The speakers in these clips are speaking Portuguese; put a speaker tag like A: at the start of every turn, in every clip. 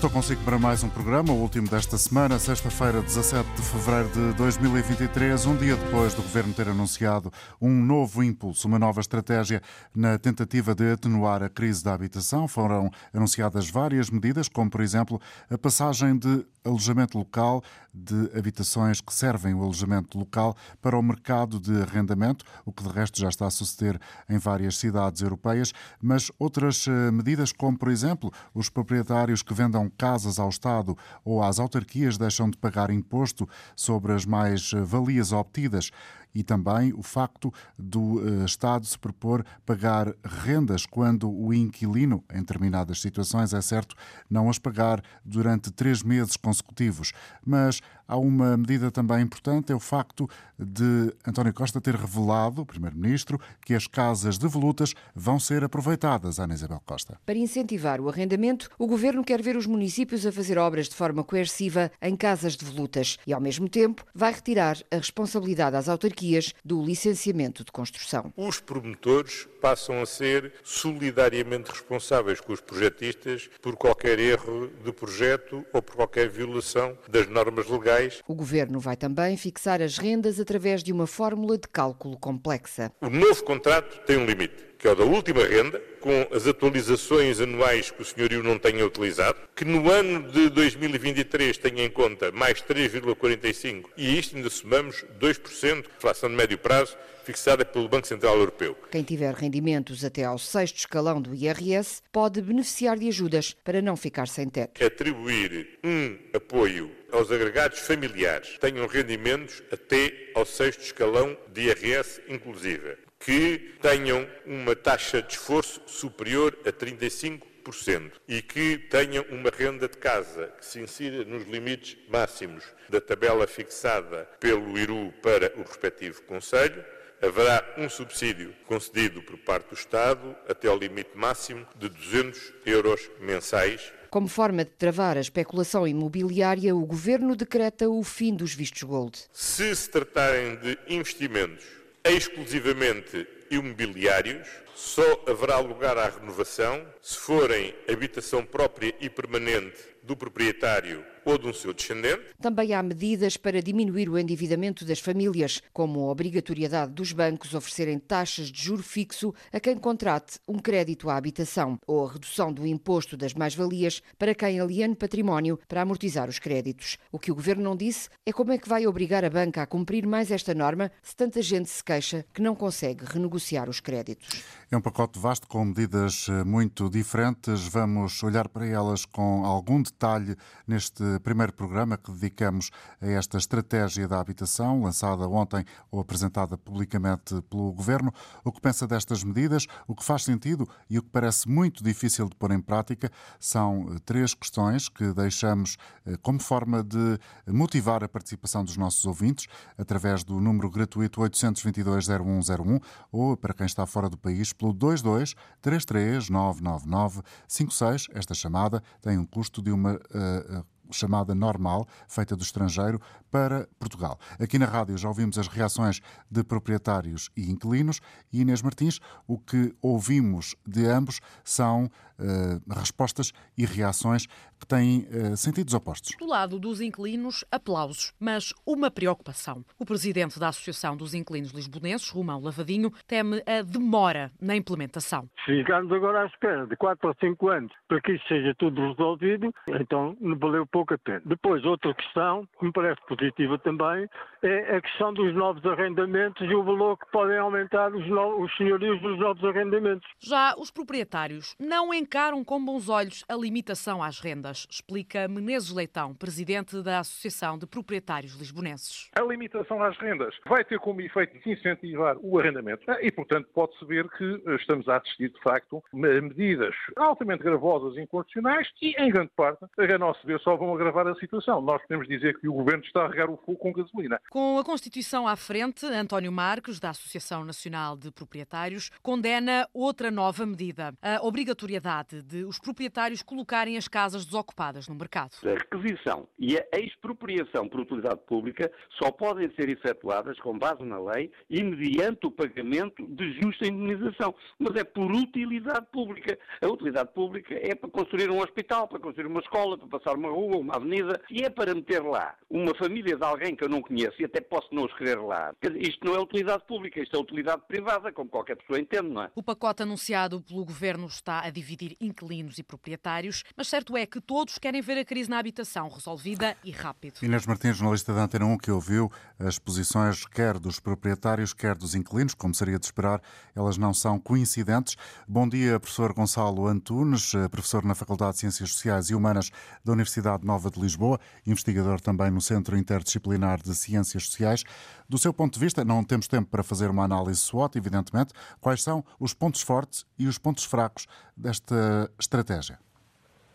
A: estou consigo para mais um programa, o último desta semana, sexta-feira, 17 de fevereiro de 2023, um dia depois do Governo ter anunciado um novo impulso, uma nova estratégia na tentativa de atenuar a crise da habitação. Foram anunciadas várias medidas, como, por exemplo, a passagem de alojamento local de habitações que servem o alojamento local para o mercado de arrendamento, o que de resto já está a suceder em várias cidades europeias, mas outras eh, medidas, como, por exemplo, os proprietários que vendam casas ao Estado ou às autarquias deixam de pagar imposto sobre as mais-valias obtidas e também o facto do eh, Estado se propor pagar rendas quando o inquilino, em determinadas situações, é certo, não as pagar durante três meses consecutivos. Mas há uma medida também importante, é o facto de António Costa ter revelado, o Primeiro-Ministro, que as casas de volutas vão ser aproveitadas, Ana Isabel Costa.
B: Para incentivar o arrendamento, o Governo quer ver os municípios a fazer obras de forma coerciva em casas de volutas e, ao mesmo tempo, vai retirar a responsabilidade às autarquias do licenciamento de construção.
C: Os promotores passam a ser solidariamente responsáveis com os projetistas por qualquer erro de projeto ou por qualquer violação das normas legais.
B: O Governo vai também fixar as rendas através de uma fórmula de cálculo complexa.
C: O novo contrato tem um limite que é o da última renda, com as atualizações anuais que o senhorio não tenha utilizado, que no ano de 2023 tenha em conta mais 3,45% e isto ainda somamos 2%, inflação de médio prazo, fixada pelo Banco Central Europeu.
B: Quem tiver rendimentos até ao sexto escalão do IRS pode beneficiar de ajudas para não ficar sem teto.
C: Atribuir um apoio aos agregados familiares que tenham rendimentos até ao sexto escalão de IRS inclusive que tenham uma taxa de esforço superior a 35% e que tenham uma renda de casa que se insira nos limites máximos da tabela fixada pelo IRU para o respectivo Conselho, haverá um subsídio concedido por parte do Estado até ao limite máximo de 200 euros mensais
B: como forma de travar a especulação imobiliária, o governo decreta o fim dos vistos gold.
C: Se se tratarem de investimentos exclusivamente imobiliários, só haverá lugar à renovação se forem habitação própria e permanente do proprietário ou de um seu descendente.
B: Também há medidas para diminuir o endividamento das famílias, como a obrigatoriedade dos bancos oferecerem taxas de juro fixo a quem contrate um crédito à habitação, ou a redução do imposto das mais-valias para quem aliene património para amortizar os créditos. O que o governo não disse é como é que vai obrigar a banca a cumprir mais esta norma se tanta gente se queixa que não consegue renegociar os créditos.
A: É um pacote vasto com medidas eh, muito diferentes. Vamos olhar para elas com algum detalhe neste primeiro programa que dedicamos a esta estratégia da habitação, lançada ontem ou apresentada publicamente pelo Governo. O que pensa destas medidas, o que faz sentido e o que parece muito difícil de pôr em prática são eh, três questões que deixamos eh, como forma de motivar a participação dos nossos ouvintes através do número gratuito 822-0101 ou, para quem está fora do país, pelo 22 33 999 56. Esta chamada tem um custo de uma uh, chamada normal, feita do estrangeiro, para Portugal. Aqui na rádio já ouvimos as reações de proprietários e inquilinos e Inês Martins, o que ouvimos de ambos são uh, respostas e reações que têm uh, sentidos opostos.
D: Do lado dos inquilinos, aplausos, mas uma preocupação. O presidente da Associação dos Inquilinos Lisbonenses, Romão Lavadinho, teme a demora na implementação.
E: Ficamos agora à espera de 4 ou 5 anos para que isso seja tudo resolvido, então não valeu pouco a pena. Depois, outra questão que me parece positiva também é a questão dos novos arrendamentos e o valor que podem aumentar os, no... os senhorios dos novos arrendamentos.
D: Já os proprietários não encaram com bons olhos a limitação às rendas, explica Menezes Leitão, presidente da Associação de Proprietários Lisbonenses.
F: A limitação às rendas vai ter como efeito incentivar o arrendamento e, portanto, pode-se ver que estamos a assistir, de facto, a medidas altamente gravosas e inconstitucionais e, em grande parte, a nosso ver, só vão agravar a situação. Nós podemos dizer que o Governo está a regar o fogo com gasolina.
D: Com a Constituição à frente, António Marques, da Associação Nacional de Proprietários, condena outra nova medida, a obrigatoriedade de os proprietários colocarem as casas desocupadas no mercado.
G: A requisição e a expropriação por utilidade pública só podem ser efetuadas com base na lei e mediante o pagamento de justa indemnização. Mas é por utilidade pública. A utilidade pública é para construir um hospital, para construir uma escola, para passar uma rua, uma avenida. Se é para meter lá uma família de alguém que eu não conheço e até posso não escrever lá, isto não é utilidade pública, isto é utilidade privada, como qualquer pessoa entende, não é?
D: O pacote anunciado pelo governo está a dividir inquilinos e proprietários, mas certo é que todos querem ver a crise na habitação resolvida e rápido.
A: Inês Martins, jornalista da Antena 1, que ouviu as posições quer dos proprietários, quer dos inquilinos, como seria de esperar, elas não são coincidentes. Bom dia, professor Gonçalo Antunes, professor na Faculdade de Ciências Sociais e Humanas da Universidade Nova de Lisboa, investigador também no Centro Interdisciplinar de Ciências Sociais. Do seu ponto de vista, não temos tempo para fazer uma análise SWOT, evidentemente. Quais são os pontos fortes e os pontos fracos desta estratégia?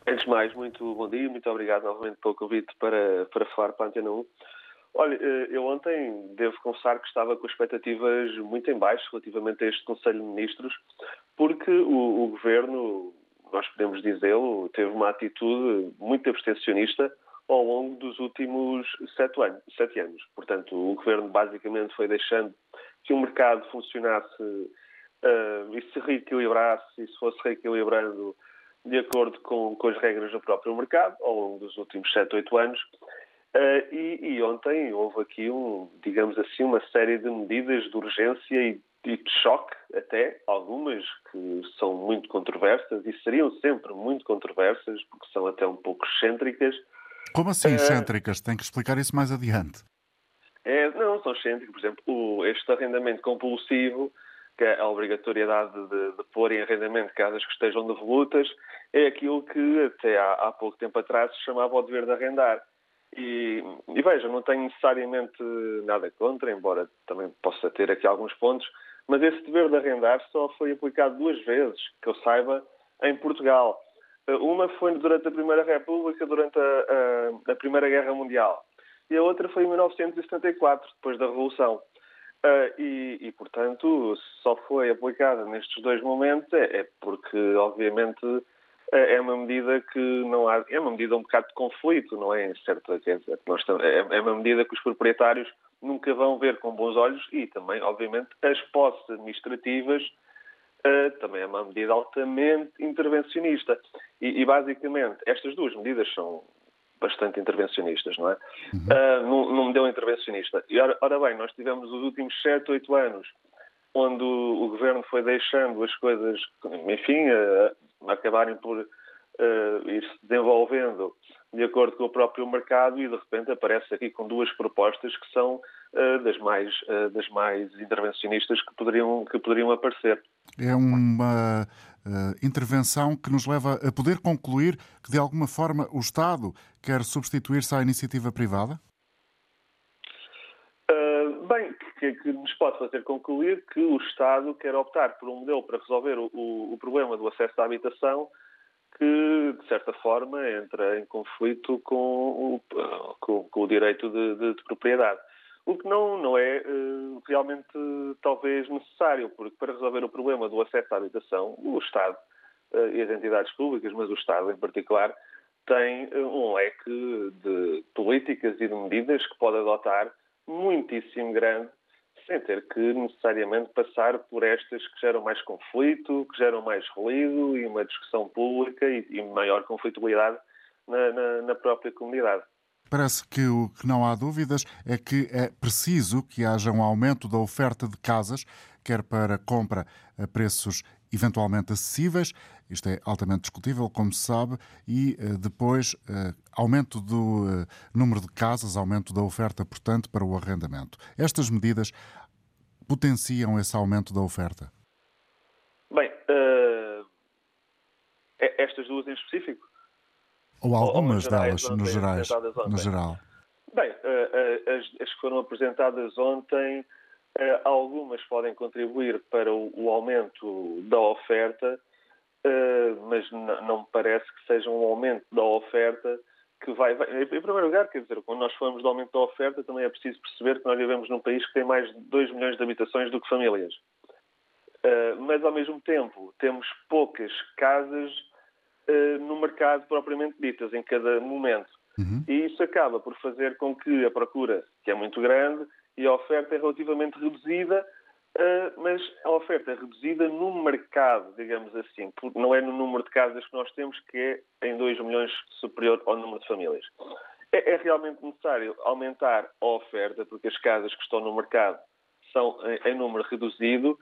H: Antes de mais, muito bom dia, muito obrigado novamente pelo convite para, para falar para a Antena 1. Olha, eh, eu ontem devo confessar que estava com expectativas muito em baixo relativamente a este Conselho de Ministros, porque o, o Governo, nós podemos dizê-lo, teve uma atitude muito abstencionista ao longo dos últimos sete anos. Sete anos. Portanto, o Governo basicamente foi deixando que o mercado funcionasse uh, e se reequilibrasse e se fosse reequilibrando de acordo com, com as regras do próprio mercado ao longo dos últimos sete, oito anos. Uh, e, e, ontem houve aqui, um, digamos assim, uma série de medidas de urgência e, e, de choque, até algumas que são muito controversas e seriam sempre muito controversas, porque são até um pouco excêntricas.
A: Como assim uh, excêntricas? Tem que explicar isso mais adiante.
H: É, não, são excêntricas. Por exemplo, o, este arrendamento compulsivo, que é a obrigatoriedade de, de pôr em arrendamento casas que estejam devolutas, é aquilo que até há, há pouco tempo atrás se chamava o dever de arrendar e, e veja, não tenho necessariamente nada contra, embora também possa ter aqui alguns pontos, mas esse dever de arrendar só foi aplicado duas vezes, que eu saiba, em Portugal. Uma foi durante a Primeira República, durante a, a, a Primeira Guerra Mundial. E a outra foi em 1974, depois da Revolução. Uh, e, e, portanto, só foi aplicada nestes dois momentos é, é porque, obviamente, é, é uma medida que não há, é uma medida um bocado de conflito, não é? Certo, quer dizer, nós, é, é uma medida que os proprietários nunca vão ver com bons olhos e também, obviamente, as posses administrativas uh, também é uma medida altamente intervencionista. E, e, basicamente, estas duas medidas são bastante intervencionistas, não é? Uhum. Uh, num, num modelo intervencionista. E ora, ora, bem, nós tivemos os últimos 7, 8 anos onde o, o governo foi deixando as coisas, enfim, uh, acabarem por uh, ir se desenvolvendo de acordo com o próprio mercado e de repente aparece aqui com duas propostas que são uh, das mais uh, das mais intervencionistas que poderiam que poderiam aparecer.
A: É uma intervenção que nos leva a poder concluir que de alguma forma o Estado quer substituir-se à iniciativa privada.
H: bem, que, que, nos pode fazer concluir que o Estado quer optar por um modelo para resolver o, o, o problema do acesso à habitação que, de certa forma, entra em conflito com o, com, com o direito de, de, de, propriedade. O que não, não é uh, realmente talvez necessário, porque para resolver o problema do acesso à habitação, o Estado uh, e as entidades públicas, mas o Estado em particular, tem uh, um leque de políticas e de medidas que pode adotar muitíssimo grande sem ter que necessariamente passar por estas que geram mais conflito, que geram mais ruído e uma discussão pública e, e maior conflitualidade na, na, na própria comunidade.
A: Parece que o que não há dúvidas é que é preciso que haja um aumento da oferta de casas, quer para compra a preços eventualmente acessíveis, isto é altamente discutível, como se sabe, e eh, depois eh, aumento do eh, número de casas, aumento da oferta, portanto, para o arrendamento. Estas medidas potenciam esse aumento da oferta?
H: Bem, uh, estas duas em específico?
A: Ou algumas ou, delas, no, gerais, no geral?
H: Bem, uh, as, as, que foram apresentadas ontem, uh, algumas podem contribuir para o, o aumento da oferta, mas não me parece que seja um aumento da oferta que vai, vai, Em primeiro lugar, quer dizer, quando nós falamos de aumento da oferta, também é preciso perceber que nós vivemos num país que tem mais de 2 milhões de habitações do que famílias. Mas, ao mesmo tempo, temos poucas casas no mercado propriamente ditas, em cada momento. Uhum. E isso acaba por fazer com que a procura, que é muito grande, e a oferta é relativamente reduzida, Uh, mas a oferta é reduzida no mercado, digamos assim, não é no número de casas que nós temos, que é em 2 milhões superior ao número de famílias. É, é, realmente necessário aumentar a oferta, porque as casas que estão no mercado são em, número reduzido.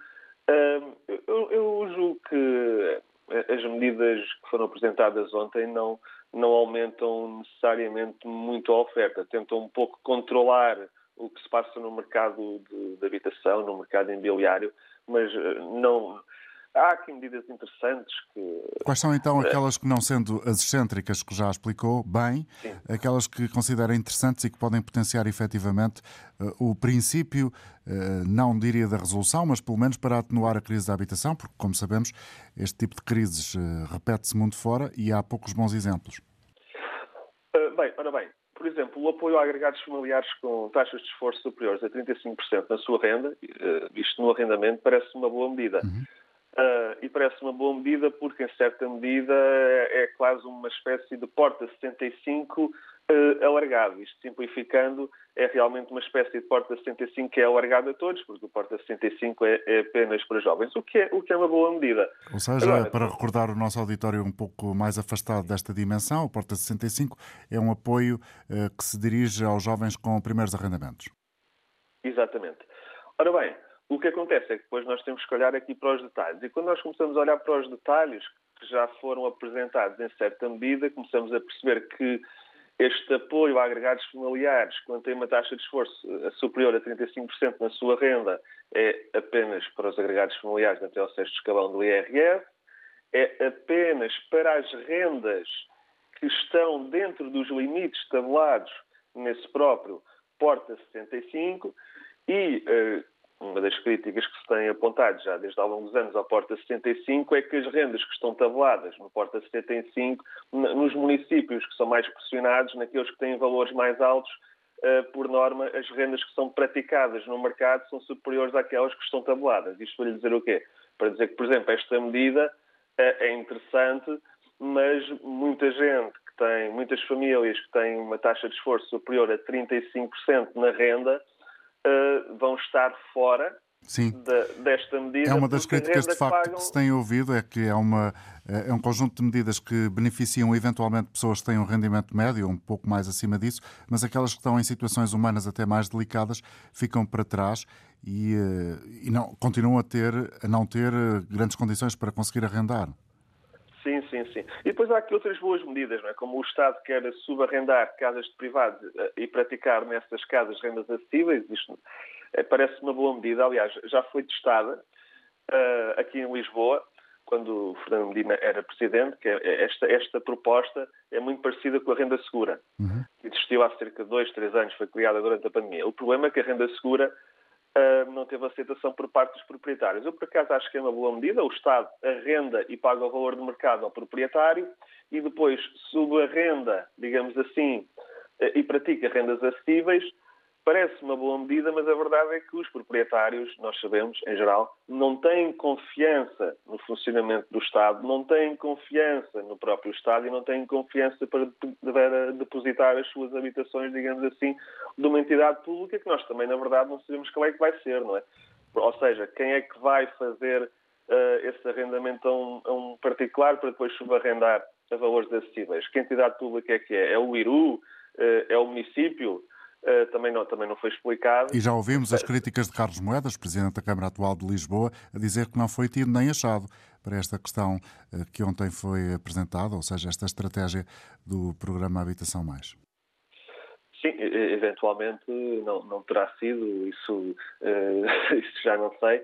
H: Eu, eu julgo que as medidas que foram apresentadas ontem não, não aumentam necessariamente muito a oferta, tentam um pouco controlar o que se passa no mercado de, de habitação, no mercado imobiliário, mas eh, não. Há aqui medidas interessantes que.
A: Quais são então eh, aquelas que, não sendo as excêntricas que já explicou bem, Sim. aquelas que considera interessantes e que podem potenciar efetivamente uh, o princípio, uh, não diria da resolução, mas pelo menos para atenuar a crise da habitação, porque, como sabemos, este tipo de crises uh, repete-se mundo fora e há poucos bons exemplos.
H: bem, ora bem, por exemplo, o apoio a agregados familiares com taxas de esforço superiores a 35% na sua renda, eh, isto no arrendamento, parece uma boa medida. Uhum. Uh, e parece uma boa medida porque, em certa medida, é, é quase uma espécie de porta 65 uh, alargado. Isto simplificando, é realmente uma espécie de porta 75 que é alargado a todos, porque o porta 75 é, é apenas para jovens, o que é, o que é uma boa medida.
A: Ou seja, Agora, para recordar o nosso auditório um pouco mais afastado desta dimensão, o porta 65 é um apoio uh, que se dirige aos jovens com primeiros arrendamentos.
H: Exatamente. Ora bem, o que acontece é que depois nós temos que olhar aqui para os detalhes. E quando nós começamos a olhar para os detalhes que já foram apresentados em certa medida, começamos a perceber que este apoio a agregados familiares, quando tem uma taxa de esforço eh, superior a 35% na sua renda, é apenas para os agregados familiares até ao sexto escalão do IRS, é apenas para as rendas que estão dentro dos limites tabulados nesse próprio Porta 65 e, uma das críticas que se tem apontado já desde há longos anos ao Porta 75 é que as rendas que estão tabuladas no Porta 75, nos municípios que são mais pressionados, naqueles que têm valores mais altos, eh, por norma, as rendas que são praticadas no mercado são superiores àquelas que estão tabuladas. Isto para lhe dizer o quê? Para dizer que, por exemplo, esta medida eh, é interessante, mas muita gente que tem, muitas famílias que têm uma taxa de esforço superior a 35% na renda, uh, vão estar fora de, desta medida.
A: É uma das críticas de facto que, pagam... que, se tem ouvido, é que é, uma, eh, é um conjunto de medidas que beneficiam eventualmente pessoas que têm um rendimento médio, um pouco mais acima disso, mas aquelas que estão em situações humanas até mais delicadas ficam para trás e, eh, e não, continuam a, ter, a não ter grandes condições para conseguir arrendar.
H: Sim, sim, sim. E depois há aqui outras boas medidas, não é? Como o Estado quer subarrendar casas de privados eh, e praticar nessas casas rendas acessíveis, isto é, parece uma boa medida. Aliás, já foi testada uh, aqui em Lisboa, quando o Fernando Medina era presidente, que é, é esta, esta proposta é muito parecida com a renda segura, uhum. que existiu há cerca de dois, três anos, foi criada durante a pandemia. O problema é que a renda segura uh, não teve aceitação por parte dos proprietários. Eu, por acaso, acho que é uma boa medida. O Estado arrenda e paga o valor do mercado ao proprietário e depois subarrenda, digamos assim, uh, e pratica rendas acessíveis Parece uma boa medida, mas a verdade é que os proprietários, nós sabemos, em geral, não têm confiança no funcionamento do Estado, não têm confiança no próprio Estado e não têm confiança para depositar as suas habitações, digamos assim, de uma entidade pública que nós também, na verdade, não sabemos qual é que vai ser, não é? Ou seja, quem é que vai fazer uh, esse arrendamento a um, a um, particular para depois subarrendar a valores acessíveis? Que entidade pública é que é? É o IRU? Uh, é o município? Uh, também, não, também não foi explicado.
A: E já ouvimos as críticas de Carlos Moedas, Presidente da Câmara Atual de Lisboa, a dizer que não foi tido nem achado para esta questão uh, que ontem foi apresentada, ou seja, esta estratégia do programa Habitação Mais.
H: Sim, eventualmente não, não terá sido, isso, uh, isso já não sei,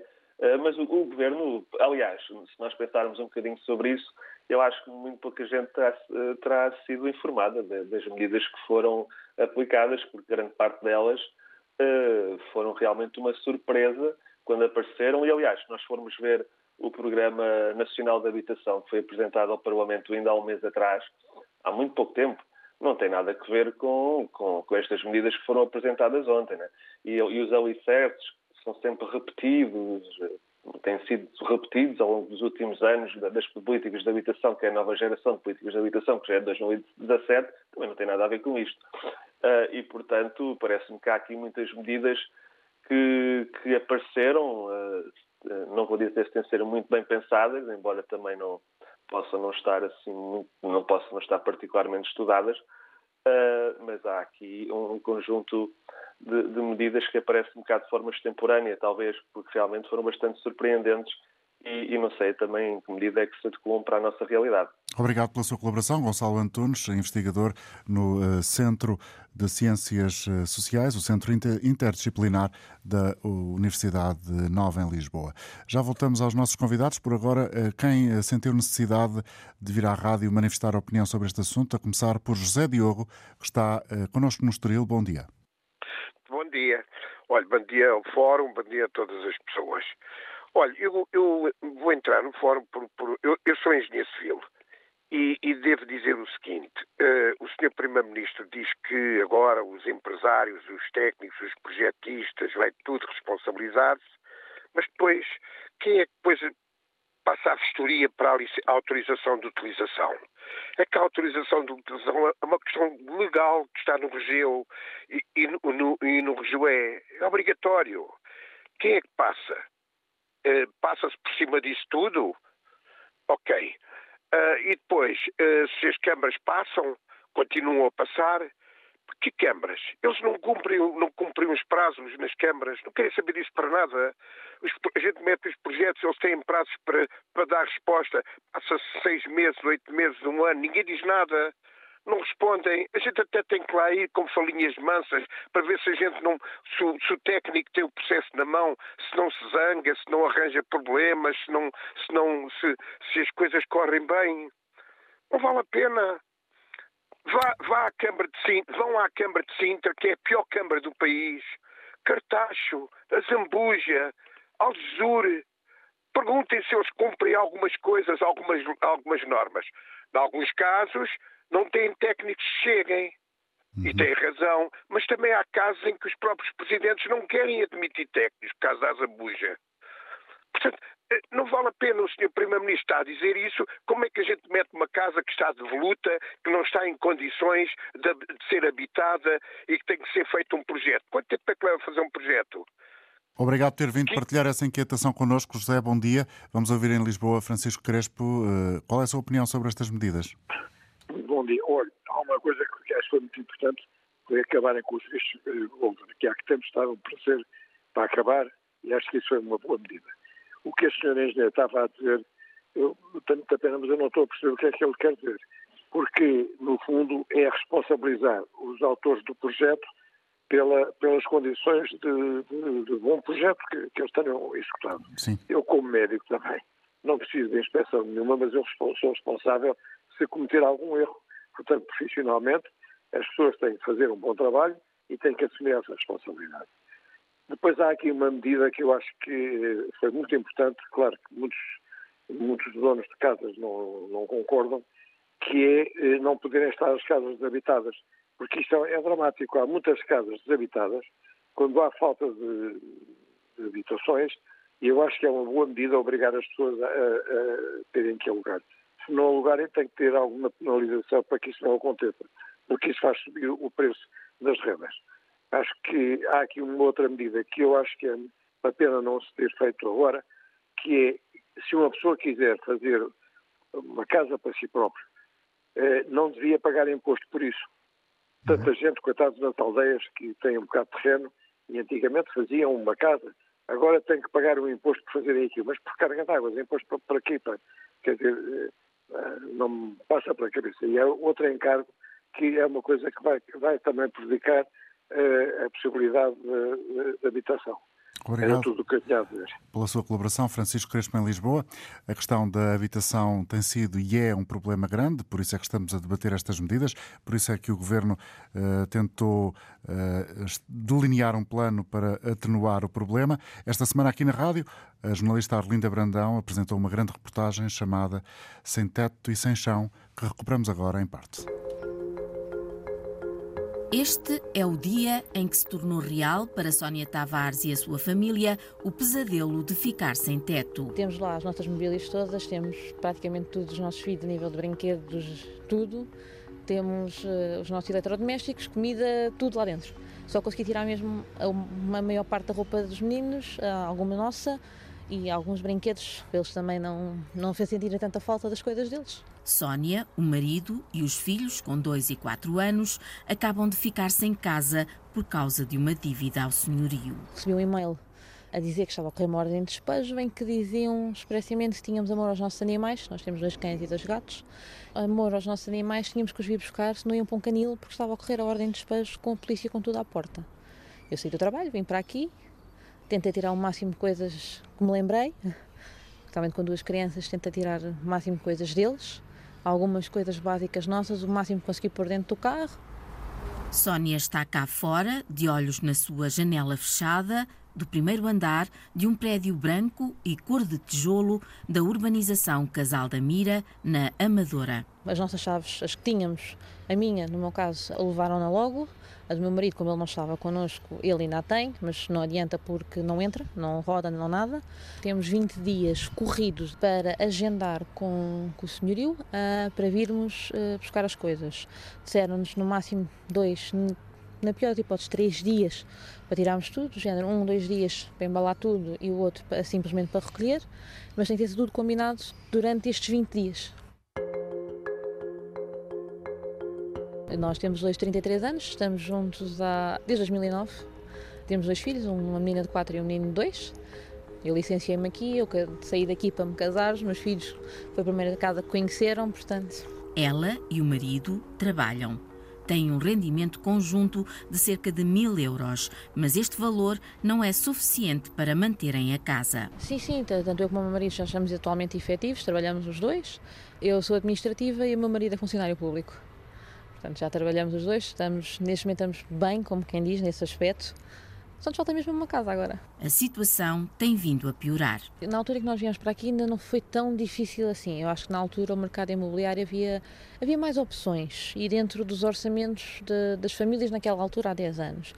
H: mas o, o, Governo, aliás, se nós pensarmos um bocadinho sobre isso, eu acho que muito pouca gente terá, terá sido informada das medidas que foram aplicadas, porque grande parte delas uh, foram realmente uma surpresa quando apareceram. E, aliás, se nós formos ver o Programa Nacional de Habitação, que foi apresentado ao Parlamento ainda há um mês atrás, há muito pouco tempo, não tem nada a ver com, com, com estas medidas que foram apresentadas ontem. Né? E, e os alicerces são sempre repetidos, têm sido repetidos ao longo dos últimos anos das políticas de habitação, que é a nova geração de políticas de habitação, que já é de 2017, também não tem nada a ver com isto. Uh, e, portanto, parece-me que há aqui muitas medidas que, que apareceram, uh, não vou dizer se têm ser muito bem pensadas, embora também não possam não estar assim, não possam estar particularmente estudadas, uh, mas há aqui um, um conjunto de, de, medidas que aparecem um bocado de forma extemporânea, talvez porque realmente foram bastante surpreendentes e, e, não sei também em que medida é que se adequam para a nossa realidade.
A: Obrigado pela sua colaboração, Gonçalo Antunes, investigador no uh, Centro de Ciências uh, Sociais, o Centro Inter Interdisciplinar da Universidade Nova em Lisboa. Já voltamos aos nossos convidados. Por agora, uh, quem sentiu necessidade de vir à rádio manifestar opinião sobre este assunto, a começar por José Diogo, que está connosco no Estoril. Bom dia.
I: Dia. Olha, bom dia ao Fórum, bom dia a todas as pessoas. Olha, eu, eu vou entrar no fórum por. por eu, eu, sou engenheiro civil e, e devo dizer o seguinte: uh, o Sr. Primeiro-Ministro diz que agora os empresários, os técnicos, os projetistas, vai tudo responsabilizar-se, mas depois, quem é que depois passa a vistoria para a, autorização de utilização? É que a autorização de utilização é uma questão legal que está no regeu e, e no, e no regeu é, é obrigatório. Quem é que passa? Eh, passa-se por cima disso tudo? Ok. Uh, e depois, uh, se as câmaras passam, continuam a passar, que câmaras? Eles não cumprem, não os prazos nas câmaras, não querem saber disso para nada. Os, a gente mete os projetos, eles têm prazos para, para dar resposta. Passa-se seis meses, oito meses, um ano, ninguém diz nada não respondem. A gente até tem que lá ir com falinhas mansas para ver se a gente não. Se o, se o, técnico tem o processo na mão, se não se zanga, se não arranja problemas, se, não, se, não, se, se as coisas correm bem. Não vale a pena. Vá, vá à Câmara de Sintra, vão à Câmara de Sintra, que é a pior Câmara do país. Cartacho, a Zambuja, Algesur. Perguntem se eles cumprem algumas coisas, algumas, algumas normas. Em alguns casos, não têm técnicos que cheguem. Uhum. E têm razão, mas também há casos em que os próprios presidentes não querem admitir técnicos, caso da Zambuja. Portanto, não vale a pena o Sr. Primeiro-Ministro estar a dizer isso. Como é que a gente mete uma casa que está devoluta, que não está em condições de, de, ser habitada e que tem que ser feito um projeto? Quanto tempo é que leva a fazer um projeto?
A: Obrigado por ter vindo partilhar essa inquietação connosco, José. Bom dia. Vamos ouvir em Lisboa Francisco Crespo. Eh, qual é a sua opinião sobre estas medidas?
I: bom dia. Olha, há uma coisa que acho que foi muito importante, foi acabarem com os vistos uh, que há que tempos estavam para ser, para acabar, e acho que isso foi uma boa medida. O que a senhora engenheira estava a dizer, eu tenho muita pena, mas eu não estou a perceber o que é que ele quer dizer. Porque, no fundo, é responsabilizar os autores do projeto pela, pelas condições de, de, de bom projeto que, que, eles tenham executado.
A: Sim.
I: Eu, como médico também, não preciso de inspeção nenhuma, mas eu sou responsável se cometer algum erro. Portanto, profissionalmente, as pessoas têm que fazer um bom trabalho e têm que assumir essa responsabilidade. Depois há aqui uma medida que eu acho que foi muito importante, claro que muitos, muitos donos de casas não, não concordam, que é eh, não poderem estar as casas desabitadas, porque isto é, é dramático. Há muitas casas desabitadas, quando há falta de, de habitações, e eu acho que é uma boa medida obrigar as pessoas a, a terem que alugar se não alugarem, tem que ter alguma penalização para que isso não aconteça, porque isso faz subir o preço das rendas. Acho que há aqui uma outra medida que eu acho que é uma pena não se ter feito agora, que é, se uma pessoa quiser fazer uma casa para si próprio, eh, não devia pagar imposto por isso. Tanta uhum. gente, coitados nas aldeias, que têm um bocado de terreno, e antigamente faziam uma casa, agora têm que pagar um imposto por fazerem aquilo. Mas por carga de águas, imposto para, quê? Para, quer dizer, eh, eh, não me passa pela cabeça. E é outro encargo que é uma coisa que vai, vai também prejudicar a possibilidade de, de habitação.
A: Obrigado Era
I: tudo o que eu tinha a dizer.
A: pela sua colaboração, Francisco Crespo em Lisboa. A questão da habitação tem sido e é um problema grande, por isso é que estamos a debater estas medidas, por isso é que o Governo uh, tentou uh, delinear um plano para atenuar o problema. Esta semana aqui na rádio, a jornalista Arlinda Brandão apresentou uma grande reportagem chamada Sem Teto e Sem Chão, que recuperamos agora em parte.
J: Este é o dia em que se tornou real para Sónia Tavares e a sua família o pesadelo de ficar sem teto.
K: Temos lá as nossas mobílias todas, temos praticamente todos os nossos filhos a nível de brinquedos, tudo. Temos uh, os nossos eletrodomésticos, comida, tudo lá dentro. Só consegui tirar mesmo uma maior parte da roupa dos meninos, alguma nossa, e alguns brinquedos, eles também não, não fez sentir tanta falta das coisas deles.
J: Sónia, o marido e os filhos, com 2 e 4 anos, acabam de ficar sem casa por causa de uma dívida ao senhorio.
K: Recebi um e-mail a dizer que estava a correr uma ordem de despejo, em que diziam expressamente que tínhamos amor aos nossos animais, nós temos dois cães e dois gatos, amor aos nossos animais, tínhamos que os vir buscar, se não iam para um canil, porque estava a correr a ordem de despejo com a polícia com tudo à porta. Eu saí do trabalho, vim para aqui, tentei tirar o máximo de coisas que me lembrei, especialmente com duas crianças, tentei tirar o máximo de coisas deles, algumas coisas básicas nossas, o máximo que consegui pôr dentro do carro.
J: Sónia está cá fora, de olhos na sua janela fechada, do primeiro andar de um prédio branco e cor de tijolo da urbanização Casal da Mira, na Amadora.
K: As nossas chaves, as que tínhamos, a minha, no meu caso, levaram-na logo. A do meu marido, como ele não estava connosco, ele ainda a tem, mas não adianta porque não entra, não roda, não nada. Temos 20 dias corridos para agendar com, com o senhorio uh, para virmos uh, buscar as coisas. Disseram-nos no máximo dois, na pior das hipóteses, três dias para tirarmos tudo, género um, dois dias para embalar tudo e o outro para, simplesmente para recolher, mas tem que ter tudo combinado durante estes 20 dias. Nós temos dois 33 anos, estamos juntos há, desde 2009. Temos dois filhos, uma menina de 4 e um menino de 2. Eu licenciei-me aqui, eu saí daqui para me casar, os meus filhos foi a primeira casa que conheceram, portanto.
J: Ela e o marido trabalham. Têm um rendimento conjunto de cerca de mil euros, mas este valor não é suficiente para manterem a casa.
K: Sim, sim, tanto eu como o meu marido já estamos atualmente efetivos, trabalhamos os dois. Eu sou administrativa e o meu marido é funcionário público. Portanto, já trabalhamos os dois, estamos, neste momento estamos bem, como quem diz, nesse aspecto. Só nos falta mesmo uma casa agora.
J: A situação tem vindo a piorar.
K: Na altura que nós viemos para aqui ainda não foi tão difícil assim. Eu acho que na altura o mercado imobiliário havia, havia mais opções e dentro dos orçamentos de, das famílias naquela altura há 10 anos.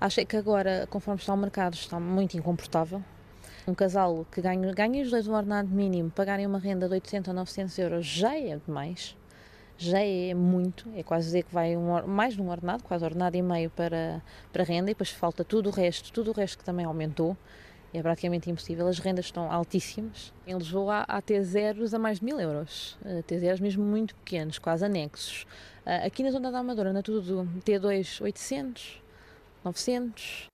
K: Acho que agora, conforme está o mercado, está muito incomportável. Um casal que ganha, ganha os dois um ordenado mínimo, pagarem uma renda de 800 ou 900 euros já é demais já é muito, é quase dizer que vai um, mais de um ordenado, quase ordenado e meio para, para renda, e depois falta tudo o resto, tudo o resto que também aumentou. É praticamente impossível, as rendas estão altíssimas. Em Lisboa há T0s a mais de mil euros, eh, T0s mesmo muito pequenos, quase anexos. Eh, aqui na zona da Amadora anda tudo T2 800, 900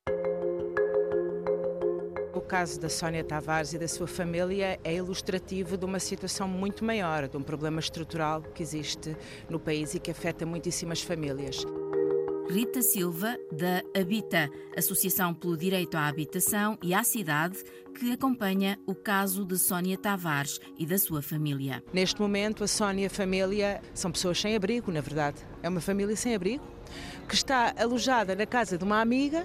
L: caso da Sónia Tavares e da sua família é ilustrativo de uma situação muito maior, de um problema estrutural que existe no país e que afeta muitíssimas famílias.
J: Rita Silva, da Habita, Associação pelo Direito à Habitação e à Cidade, que acompanha o caso de Sónia Tavares e da sua família.
L: Neste momento, a Sónia e a família são pessoas sem abrigo, na verdade. É uma família sem abrigo, que está alojada na casa de uma amiga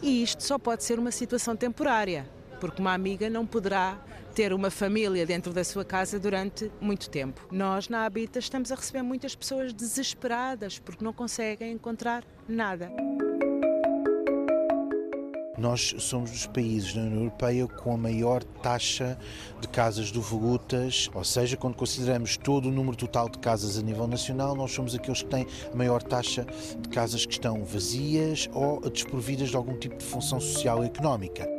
L: e isto só pode ser uma situação temporária porque uma amiga não poderá ter uma família dentro da sua casa durante muito tempo. Nós, na Habita, estamos a receber muitas pessoas desesperadas porque não conseguem encontrar nada.
M: Nós somos dos países da União Europeia com a maior taxa de casas devolutas, ou seja, quando consideramos todo o número total de casas a nível nacional, nós somos aqueles que têm a maior taxa de casas que estão vazias ou desprovidas de algum tipo de função social e económica.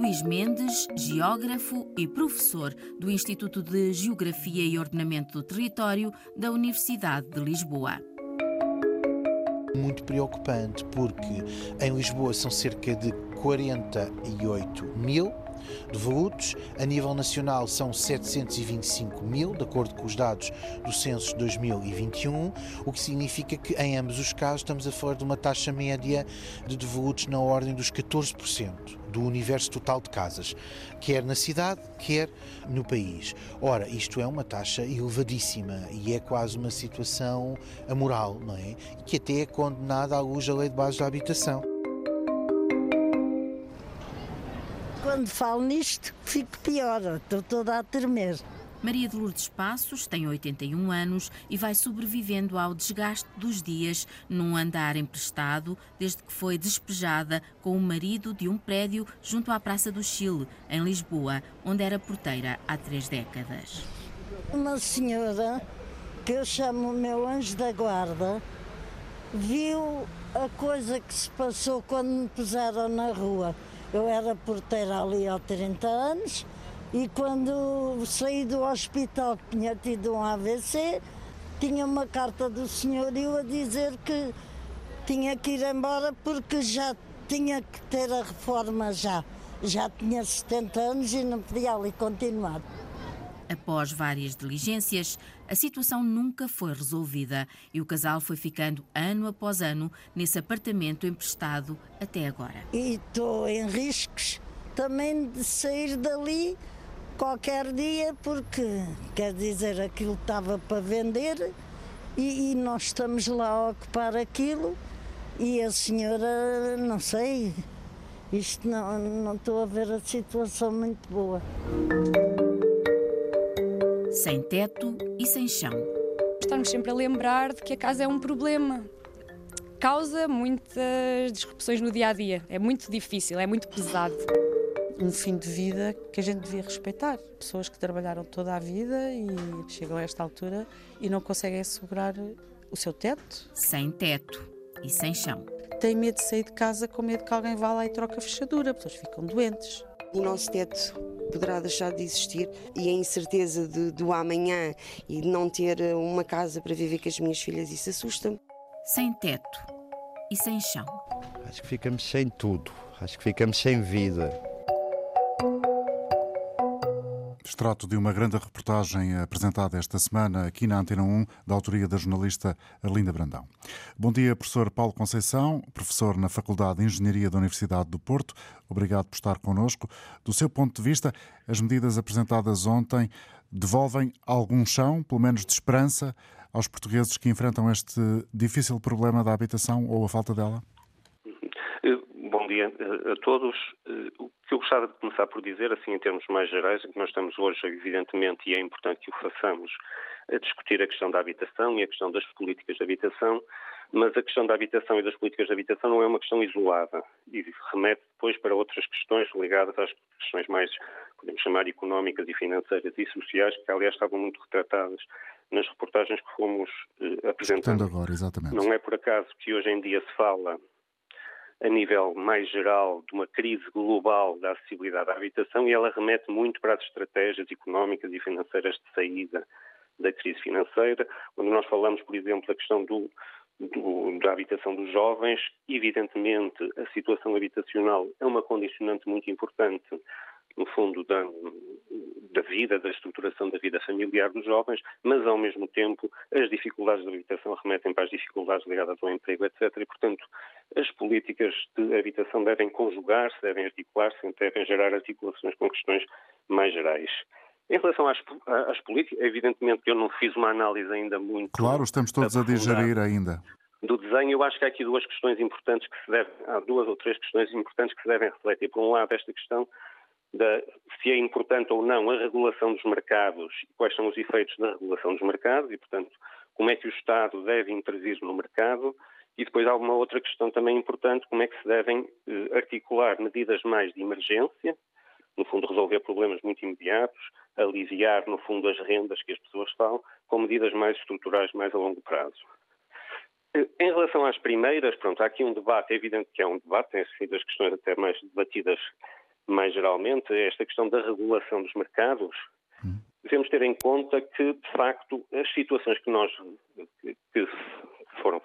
J: Luís Mendes, geógrafo e professor do Instituto de Geografia e Ordenamento do Território da Universidade de Lisboa.
M: Muito preocupante porque em Lisboa são cerca de 48 mil devolutos. A nível nacional são 725 mil, de acordo com os dados do censo de 2021, o que significa que em ambos os casos estamos a falar de uma taxa média de devolutos na ordem dos 14% do universo total de casas, quer na cidade, quer no país. Ora, isto é uma taxa elevadíssima e é quase uma situação amoral, não é? Que até é condenada à luz da lei de base da habitação.
N: quando falo nisto, fico pior, estou toda a tremer.
J: Maria de Lourdes Passos tem 81 anos e vai sobrevivendo ao desgaste dos dias num andar emprestado desde que foi despejada com o marido de um prédio junto à Praça do Chile, em Lisboa, onde era porteira há três décadas.
N: Uma senhora, que eu chamo meu anjo da guarda, viu a coisa que se passou quando me puseram na rua. Eu era porteira ali há 30 anos e quando saí do hospital que tinha tido um AVC, tinha uma carta do senhorio a dizer que tinha que ir embora porque já tinha que ter a reforma já. Já tinha 70 anos e não podia ali continuar.
J: Após várias diligências, a situação nunca foi resolvida e o casal foi ficando ano após ano nesse apartamento emprestado até agora.
N: E estou em riscos também de sair dali qualquer dia, porque quer dizer, aquilo estava para vender e, e nós estamos lá a ocupar aquilo e a senhora, não sei, isto não, não estou a ver a situação muito boa
J: sem teto e sem chão.
O: Estamos sempre a lembrar de que a casa é um problema. Causa muitas disrupções no dia a dia. É muito difícil, é muito pesado.
P: Um fim de vida que a gente devia respeitar. Pessoas que trabalharam toda a vida e chegam a esta altura e não conseguem assegurar o seu teto.
J: Sem teto e sem chão.
P: Tem medo de sair de casa com medo que alguém vá lá e troque a fechadura, pessoas ficam doentes.
Q: O nosso teto poderá deixar de existir e a incerteza de, do amanhã e de não ter uma casa para viver com as minhas filhas, isso assusta-me.
J: Sem teto e sem chão.
R: Acho que ficamos sem tudo, acho que ficamos sem vida.
A: Extrato de uma grande reportagem apresentada esta semana aqui na Antena 1, da autoria da jornalista Linda Brandão. Bom dia, professor Paulo Conceição, professor na Faculdade de Engenharia da Universidade do Porto. Obrigado por estar connosco. Do seu ponto de vista, as medidas apresentadas ontem devolvem algum chão, pelo menos de esperança, aos portugueses que enfrentam este difícil problema da habitação ou a falta dela?
S: Dia a todos. O que eu gostava de começar por dizer, assim, em termos mais gerais, é que nós estamos hoje, evidentemente, e é importante que o façamos, a discutir a questão da habitação e a questão das políticas de habitação, mas a questão da habitação e das políticas de habitação não é uma questão isolada e remete depois para outras questões ligadas às questões mais, podemos chamar, económicas e financeiras e sociais, que aliás estavam muito retratadas nas reportagens que fomos eh, apresentando.
A: agora, exatamente.
S: Não é por acaso que hoje em dia se fala a nível mais geral de uma crise global da acessibilidade à habitação e ela remete muito para as estratégias económicas e financeiras de saída da crise financeira, quando nós falamos, por exemplo, da questão do, do, da habitação dos jovens, evidentemente a situação habitacional é uma condicionante muito importante no fundo, da, da vida, da estruturação da vida familiar dos jovens, mas, ao mesmo tempo, as dificuldades de habitação remetem para as dificuldades ligadas ao emprego, etc. E, portanto, as políticas de habitação devem conjugar-se, devem articular-se, devem gerar articulações com questões mais gerais. Em relação às, às políticas, evidentemente que eu não fiz uma análise ainda muito.
A: Claro, estamos todos a digerir ainda
S: do desenho, eu acho que há aqui duas questões importantes que se devem, há duas ou três questões importantes que se devem refletir. Por um lado, esta questão da, se é importante ou não a regulação dos mercados quais são os efeitos da regulação dos mercados e, portanto, como é que o Estado deve intervir no mercado. E depois há uma outra questão também importante, como é que se devem eh, articular medidas mais de emergência, no fundo resolver problemas muito imediatos, aliviar, no fundo, as rendas que as pessoas falam, com medidas mais estruturais, mais a longo prazo. Eh, em relação às primeiras, pronto, há aqui um debate, é evidente que é um debate, têm sido as questões até mais debatidas mais geralmente, esta questão da regulação dos mercados, devemos ter em conta que, de facto, as situações que nós que foram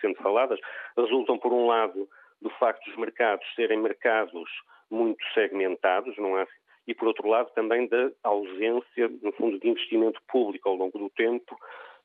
S: sendo faladas resultam, por um lado, do facto dos mercados serem mercados muito segmentados, não é? E, por outro lado, também da ausência, no fundo, de investimento público ao longo do tempo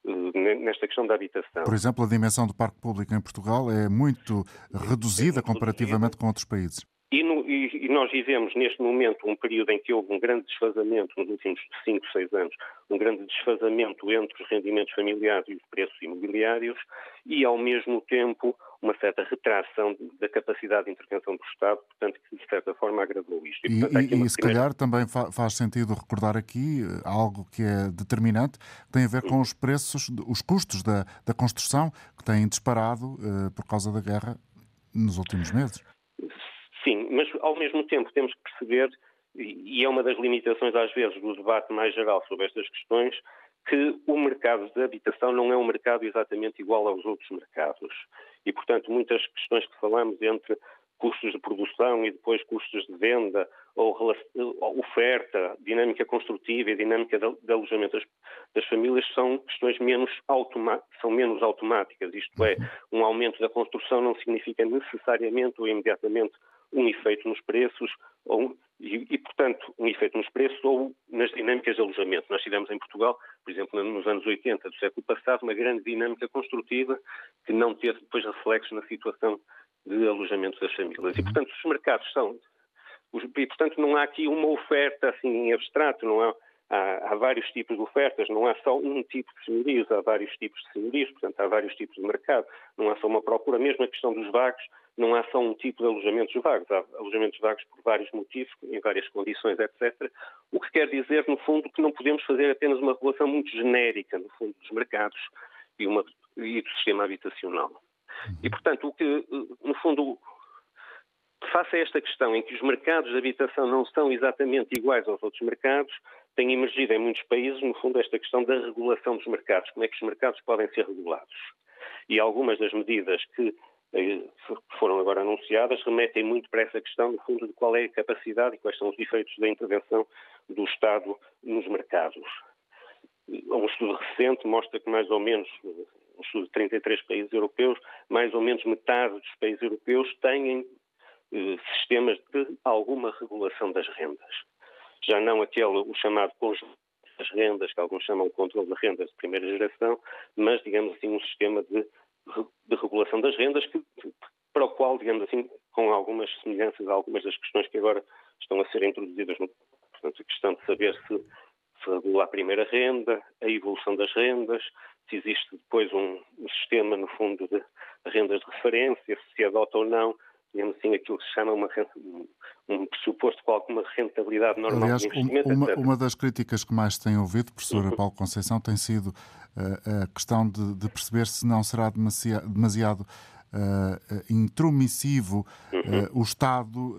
S: eh, nesta questão da habitação.
A: Por exemplo, a dimensão do parque público em Portugal é muito reduzida comparativamente com outros países.
S: E, no, e, e, nós vivemos neste momento um período em que houve um grande desfazamento, nos últimos 5, 6 anos, um grande desfazamento entre os rendimentos familiares e os preços imobiliários, e ao mesmo tempo uma certa retração da capacidade de intervenção do Estado, portanto, que de certa forma agravou isto.
A: E, portanto, e, e se primeira... calhar também faz sentido recordar aqui eh, algo que é determinante, que tem a ver com os preços, os custos da, da construção, que têm disparado uh, por causa da guerra nos últimos meses.
S: Sim, mas ao mesmo tempo temos que perceber, e é uma das limitações às vezes do debate mais geral sobre estas questões, que o mercado de habitação não é um mercado exatamente igual aos outros mercados. E, portanto, muitas questões que falamos entre custos de produção e depois custos de venda, ou, oferta, dinâmica construtiva e dinâmica de, alojamento das, das, famílias são questões menos, são menos automáticas. Isto é, um aumento da construção não significa necessariamente ou imediatamente um efeito nos preços ou, e, e, portanto, um efeito nos preços ou nas dinâmicas de alojamento. Nós tivemos em Portugal, por exemplo, nos anos 80 do século passado, uma grande dinâmica construtiva que não teve depois reflexos na situação de alojamento das famílias. E, portanto, os mercados são. E, portanto, não há aqui uma oferta assim em abstrato, não há, há, há, vários tipos de ofertas, não há só um tipo de senhorios, há vários tipos de senhorios, portanto, há vários tipos de mercado, não há só uma procura. Mesmo a questão dos vagos, não há só um tipo de alojamentos vagos, há alojamentos vagos por vários motivos, em várias condições, etc. O que quer dizer, no fundo, que não podemos fazer apenas uma regulação muito genérica, no fundo, dos mercados e, uma, e do sistema habitacional. E, portanto, o que, no fundo, face a esta questão em que os mercados de habitação não são exatamente iguais aos outros mercados, tem emergido em muitos países, no fundo, esta questão da regulação dos mercados. Como é que os mercados podem ser regulados? E algumas das medidas que eh, foram agora anunciadas remetem muito para essa questão, no fundo, de qual é a capacidade e quais são os efeitos da intervenção do Estado nos mercados. Um estudo recente mostra que mais ou menos um estudo de 33 países europeus, mais ou menos metade dos países europeus têm eh, sistemas de alguma regulação das rendas. Já não aquele, o chamado conjunto das rendas, que alguns chamam de controle de rendas de primeira geração, mas, digamos assim, um sistema de, de regulação das rendas que, para o qual, digamos assim, com algumas semelhanças a algumas das questões que agora estão a ser introduzidas no. Portanto, a questão de saber se se regula a primeira renda, a evolução das rendas, se existe depois um, um sistema, no fundo, de rendas de referência, se se adota ou não, digamos assim, aquilo que se chama uma, um, pressuposto com alguma rentabilidade normal
A: Aliás,
S: de investimento.
A: Uma, uma, das críticas que mais tem ouvido, professora uhum. Paulo Conceição, tem sido uh, a questão de, de, perceber se não será demasiado, demasiado uh, intromissivo uhum. uh, o Estado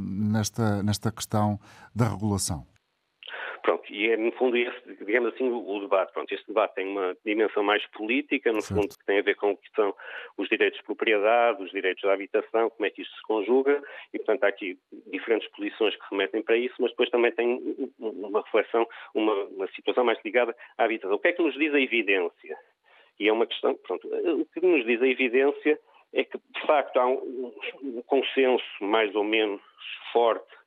A: nesta, nesta questão da regulação.
S: E é no fundo esse, digamos assim, o, o, debate. Pronto, este debate tem uma dimensão mais política, no certo. fundo, que tem a ver com o que são os direitos de propriedade, os direitos da habitação, como é que isto se conjuga, e portanto há aqui diferentes posições que remetem para isso, mas depois também tem uma reflexão, uma, uma situação mais ligada à habitação. O que é que nos diz a evidência? E é uma questão, pronto, o que nos diz a evidência é que, de facto, há um, um consenso mais ou menos forte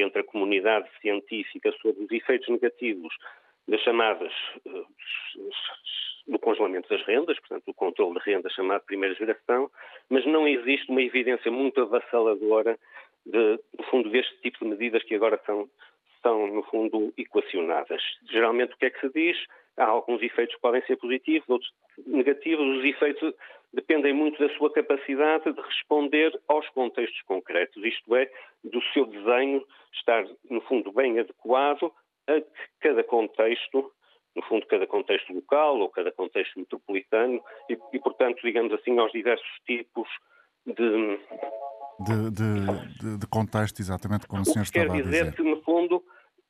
S: entre a comunidade científica sobre os efeitos negativos das chamadas eh, do congelamento das rendas, portanto, do controle de renda chamado primeira geração, mas não existe uma evidência muito avassaladora, de, no fundo, deste tipo de medidas que agora são, são, no fundo, equacionadas. Geralmente, o que é que se diz? Há alguns efeitos que podem ser positivos, outros negativos. Os efeitos dependem muito da sua capacidade de responder aos contextos concretos, isto é, do seu desenho estar, no fundo, bem adequado a cada contexto, no fundo, cada contexto local ou cada contexto metropolitano e, e portanto, digamos assim, aos diversos tipos de.
A: De, de, de contexto, exatamente como o senhor estava
S: a
A: dizer. Quer dizer
S: que, no fundo,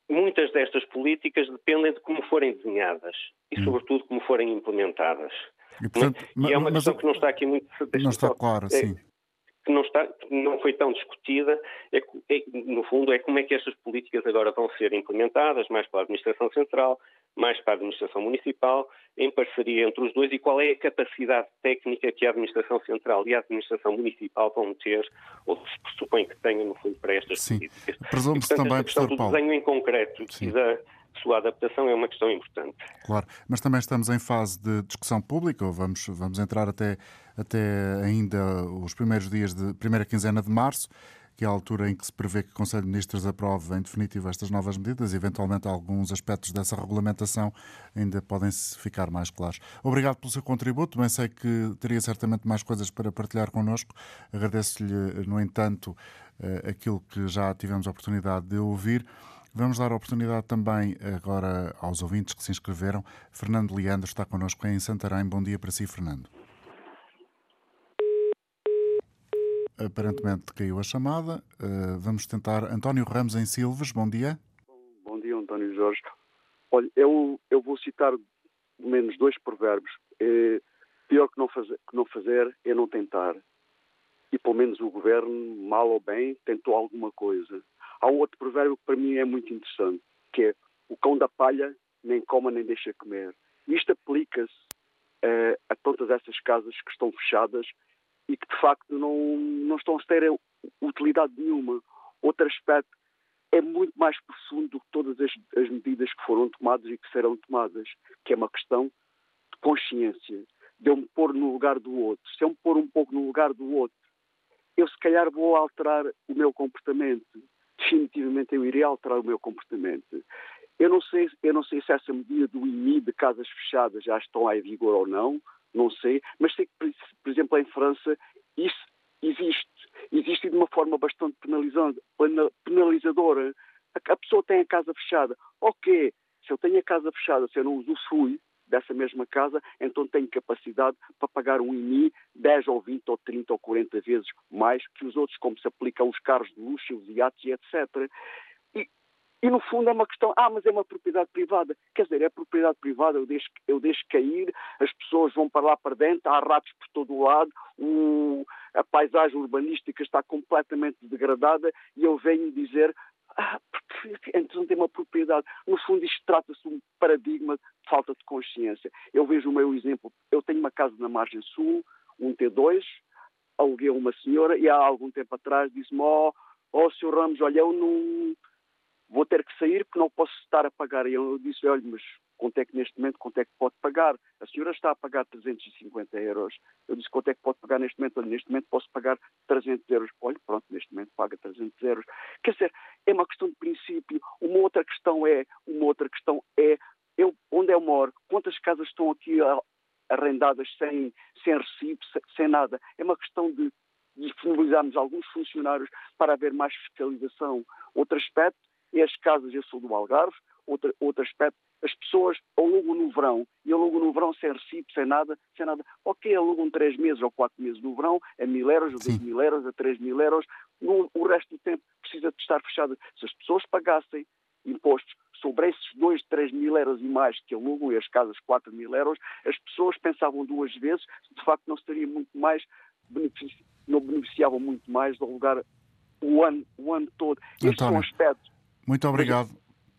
S: muitas destas políticas dependem de como forem desenhadas e, hum. sobretudo, como forem implementadas.
A: E, portanto,
S: e é uma questão que não está aqui muito.
A: Não está claro, é, sim.
S: Que não, está, não foi tão discutida, é, é, no fundo, é como é que estas políticas agora vão ser implementadas, mais para a Administração Central, mais para a Administração Municipal, em parceria entre os dois, e qual é a capacidade técnica que a Administração Central e a Administração Municipal vão ter, ou se pressupõe que tenham, no fundo, para estas
A: Sim.
S: políticas.
A: Presume-se também,
S: a questão do
A: Paulo.
S: desenho em concreto Sim. e da sua adaptação é uma questão importante.
A: Claro, mas também estamos em fase de discussão pública, ou vamos, vamos entrar até, até ainda os primeiros dias de primeira quinzena de março, que é a altura em que se prevê que o Conselho de Ministros aprove em definitivo estas novas medidas. Eventualmente, alguns aspectos dessa regulamentação ainda podem ficar mais claros. Obrigado pelo seu contributo. Bem, sei que teria certamente mais coisas para partilhar connosco. Agradeço-lhe, no entanto, eh, aquilo que já tivemos a oportunidade de ouvir. Vamos dar a oportunidade também agora aos ouvintes que se inscreveram. Fernando Leandro está connosco em Santarém. Bom dia para si, Fernando. Aparentemente caiu a chamada. Uh, vamos tentar. António Ramos em Silves, bom dia.
T: Bom dia, António Jorge. Olha, eu, eu vou citar pelo menos dois provérbios. É, pior que não, fazer, que não fazer é não tentar. E pelo menos o governo, mal ou bem, tentou alguma coisa. Há outro provérbio que para mim é muito interessante, que é o cão da palha nem coma nem deixa comer. Isto aplica-se uh, a todas essas casas que estão fechadas e que de facto não, não estão a ter utilidade nenhuma. Outro aspecto é muito mais profundo do que todas as, as medidas que foram tomadas e que serão tomadas, que é uma questão de consciência, de eu me pôr no lugar do outro. Se eu me pôr um pouco no lugar do outro, eu se calhar vou alterar o meu comportamento definitivamente eu iria alterar o meu comportamento. Eu não sei, eu não sei se essa medida do IMI de casas fechadas já estão em vigor ou não, não sei, mas sei que, por exemplo, em França isso existe. Existe de uma forma bastante penalizadora. A pessoa tem a casa fechada. Ok, se eu tenho a casa fechada, se eu não usufrui, dessa mesma casa, então tenho capacidade para pagar um IMI 10 ou 20 ou 30 ou 40 vezes mais que os outros, como se aplica aos carros de luxo, os iates e etc. E, e no fundo é uma questão, ah, mas é uma propriedade privada. Quer dizer, é propriedade privada, eu deixo, eu deixo cair, as pessoas vão para lá para dentro, há ratos por todo o lado, o, a paisagem urbanística está completamente degradada e eu venho dizer, ah, porque então tem uma propriedade. No fundo, isto trata-se de um paradigma de falta de consciência. Eu vejo o meu exemplo. Eu tenho uma casa na margem sul, um T2, aluguei a uma senhora e há algum tempo atrás disse-me: Ó, oh, oh, Sr. Ramos, olha, eu não vou ter que sair porque não posso estar a pagar. E eu disse: olha, mas quanto é que neste momento, quanto é que pode pagar? A senhora está a pagar 350 euros. Eu disse, quanto é que pode pagar neste momento? Olha, neste momento posso pagar 300 euros. Olha, pronto, neste momento paga 300 euros. Quer dizer, é uma questão de princípio. Uma outra questão é, uma outra questão é, eu, onde eu moro, quantas casas estão aqui arrendadas sem, sem recibo, sem, sem nada? É uma questão de disponibilizarmos alguns funcionários para haver mais fiscalização. Outro aspecto é as casas, eu sou do Algarve, outro, outro aspecto, as pessoas alugam no verão, e alugam no verão sem recibo, sem nada, sem nada. Ok, alugam três meses ou quatro meses no verão, a mil euros, a dois mil euros, a três mil euros, no, o resto do tempo precisa de estar fechada. Se as pessoas pagassem impostos sobre esses dois, três mil euros e mais que alugam, e as casas quatro mil euros, as pessoas pensavam duas vezes, de facto não seria muito mais, não beneficiavam muito mais de alugar o ano, o ano todo. Estes são aspectos.
A: Muito obrigado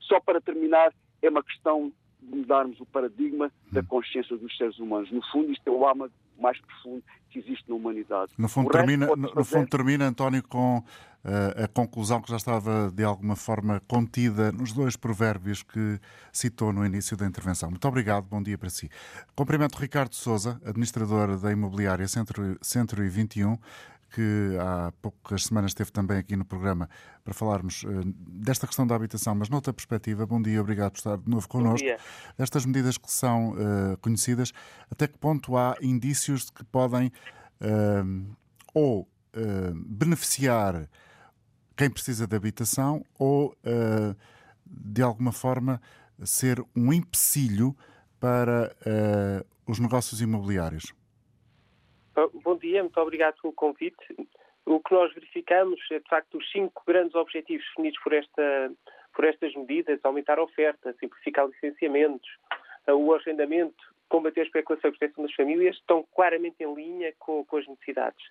T: só para terminar, é uma questão de mudarmos o paradigma da consciência dos seres humanos. No fundo, isto é o âmago mais profundo que existe na humanidade.
A: No fundo, termina, no, no fundo termina, António, com uh, a conclusão que já estava de alguma forma contida nos dois provérbios que citou no início da intervenção. Muito obrigado, bom dia para si. Cumprimento Ricardo Souza, administrador da imobiliária Centro, Centro e 21, que há poucas semanas esteve também aqui no programa para falarmos uh, desta questão da habitação, mas noutra perspectiva. Bom dia, obrigado por estar de novo connosco. Estas medidas que são uh, conhecidas, até que ponto há indícios de que podem uh, ou beneficiar quem precisa de habitação ou, de alguma forma, ser um empecilho para os negócios imobiliários?
U: Dia, muito obrigado pelo convite. O que nós verificamos é, de facto, os cinco grandes objetivos definidos por, esta, por estas medidas: aumentar a oferta, simplificar licenciamentos, o arrendamento, combater a especulação e a proteção das famílias, estão claramente em linha com, com as necessidades.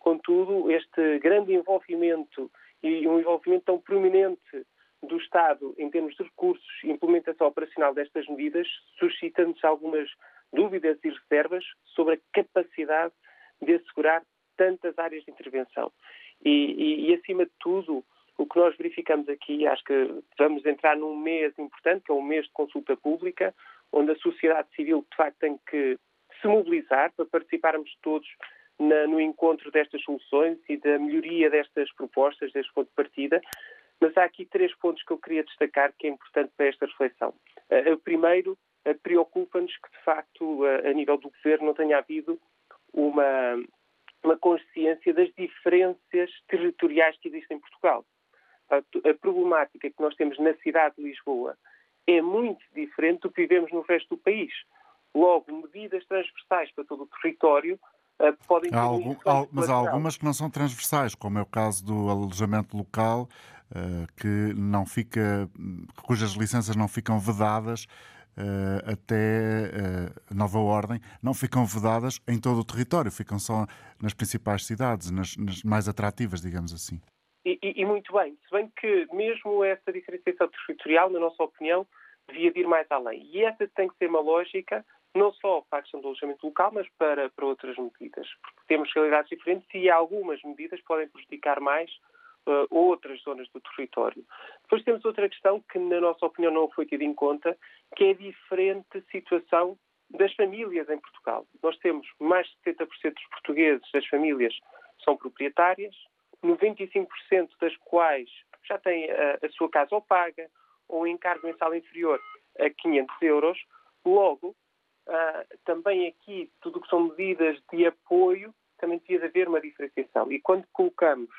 U: Contudo, este grande envolvimento e um envolvimento tão prominente do Estado em termos de recursos e implementação operacional destas medidas suscita-nos algumas dúvidas e reservas sobre a capacidade de assegurar tantas áreas de intervenção. E, e, e acima de tudo, O que nós verificamos aqui, acho que vamos entrar num mês importante, que é um mês de consulta pública, onde a sociedade civil, de facto, tem que se mobilizar para participarmos todos na, no encontro destas soluções e da melhoria destas propostas, deste ponto de partida. Mas há aqui três pontos que eu queria destacar que é importante para esta reflexão. Uh, o primeiro, uh, preocupa-nos que, de facto, uh, a nível do governo não tenha havido uma, uma consciência das diferenças territoriais que existem em Portugal. A problemática que nós temos na cidade de Lisboa é muito diferente do que vivemos no resto do país. Logo, medidas transversais para todo o território uh, podem ter.
A: Há algum, há, mas há algumas que não são transversais, como é o caso do alojamento local, uh, que não fica, cujas licenças não ficam vedadas uh, até uh, nova ordem, não ficam vedadas em todo o território, ficam só nas principais cidades, nas, nas mais atrativas, digamos assim.
U: E, e, e, muito bem, se bem que mesmo essa diferenciação territorial, na nossa opinião, devia ir mais além. E essa tem que ser uma lógica não só para a questão do alojamento local, mas para, para outras medidas. Porque temos realidades diferentes e algumas medidas podem prejudicar mais uh, outras zonas do território. Depois temos outra questão que, na nossa opinião, não foi tida em conta, que é a diferente situação das famílias em Portugal. Nós temos mais de 70% dos portugueses, das famílias, são proprietárias, 95% das quais já têm a, a sua casa ou paga, ou um encargo mensal inferior a 500 euros. Logo, uh, também aqui, tudo o que são medidas de apoio, também devia haver uma diferenciação. E quando colocamos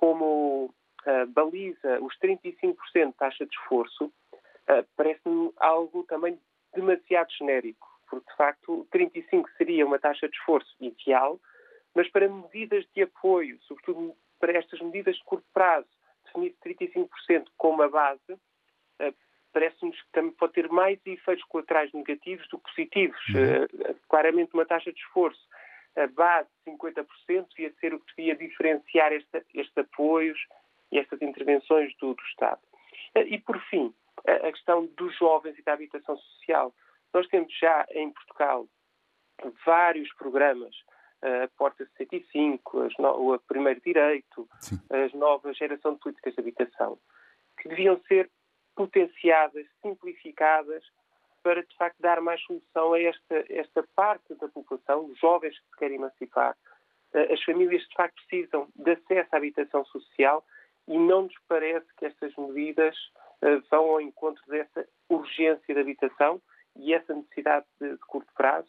U: como uh, baliza os 35% de taxa de esforço, uh, parece-me algo também demasiado genérico, porque de facto 35% seria uma taxa de esforço ideal, mas para medidas de apoio, sobretudo para estas medidas de curto prazo, definir 35% como a base, uh, parece-nos que também pode ter mais efeitos colaterais negativos do que positivos. Uhum. claramente uma taxa de esforço a base de 50% devia ser o que devia diferenciar esta, estes apoios e estas intervenções do, do Estado. Eh, e, por fim, a questão dos jovens e da habitação social. Nós temos já em Portugal vários programas, a Porta 65, as no, o Primeiro Direito, Sim. as novas geração de políticas de habitação, que deviam ser potenciadas, simplificadas para, de facto, dar mais solução a esta, esta parte da população, os jovens que se querem emancipar. Eh, as famílias, de facto, precisam de acesso à habitação social e não nos parece que estas medidas uh, vão ao encontro dessa urgência de habitação e essa necessidade de, de curto prazo.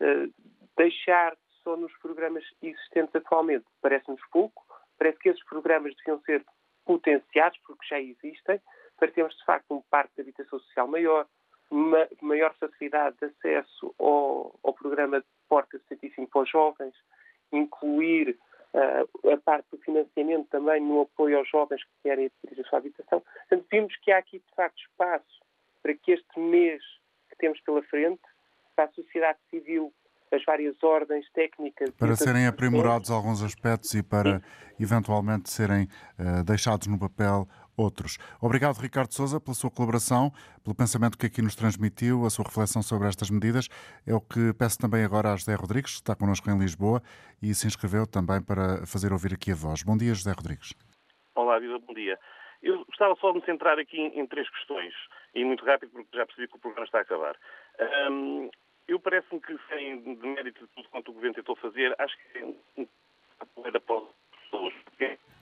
U: Uh, deixar só nos programas existentes atualmente parece-nos pouco. Parece que esses programas deviam ser potenciados, porque já existem, para termos, de facto, um parque de habitação social maior, uma maior facilidade de acesso ao, ao programa de Porta 65 para os jovens, incluir uh, a parte do financiamento também no apoio aos jovens que querem adquirir a sua habitação. Portanto, vimos que há aqui, de facto, espaço para que este mês que temos pela frente, para a sociedade civil, as várias ordens técnicas.
A: Para serem aprimorados alguns aspectos e para Sim. eventualmente serem uh, deixados no papel outros. Obrigado, Ricardo Souza, pela sua colaboração, pelo pensamento que aqui nos transmitiu, a sua reflexão sobre estas medidas. É o que peço também agora a José Rodrigues, que está connosco em Lisboa e se inscreveu também para fazer ouvir aqui a voz. Bom dia, José Rodrigues.
V: Olá, Viva, bom dia. Eu gostava só de me centrar aqui em, três questões, e muito rápido, porque já percebi que o programa está a acabar. Um, eu parece-me que, sem de mérito de tudo quanto o Governo tentou fazer, acho que é um poder para pessoas.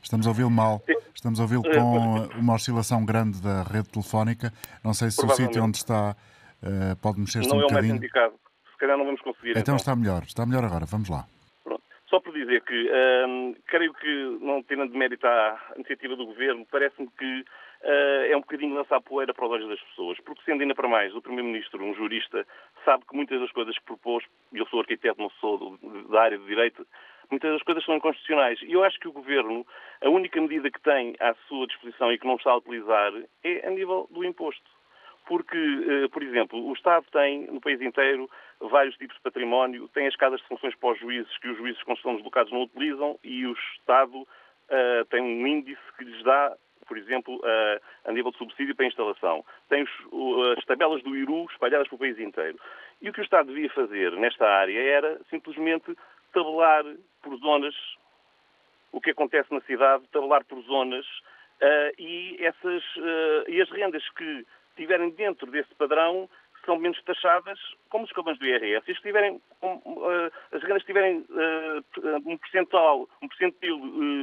A: Estamos a ouvi-lo mal. Estamos a ouvi-lo é, com uma oscilação grande da rede telefónica. Não sei se o sítio onde está uh, pode mexer-se um
V: bocadinho.
A: Não é o mais
V: indicado. Se calhar não vamos conseguir.
A: Então, então, está melhor. Está melhor agora. Vamos lá.
V: Pronto. Só por dizer que um, creio que, não tendo de mérito à iniciativa do Governo, parece-me que uh, é um bocadinho lançar poeira para os olhos das pessoas. Porque, sendo ainda para mais, o Primeiro-Ministro, um jurista, sabe que muitas das coisas que propôs, e eu sou arquiteto, não sou da área de Direito, muitas das coisas são inconstitucionais. E eu acho que o Governo, a única medida que tem à sua disposição e que não está a utilizar é a nível do imposto. Porque, eh, por exemplo, o Estado tem, no país inteiro, vários tipos de património, tem as casas de funções para os juízes, que os juízes, quando estão deslocados, não utilizam, e o Estado uh, tem um índice que lhes dá por exemplo, uh, a nível de subsídio para instalação. Tem os, uh, as tabelas do IRU espalhadas pelo país inteiro. E o que o Estado devia fazer nesta área era simplesmente tabelar por zonas o que acontece na cidade, tabelar por zonas e, essas, e as rendas que estiverem dentro desse padrão são menos taxadas como os escalões do IRS. Se estiverem, as rendas estiverem um percentual, um percentil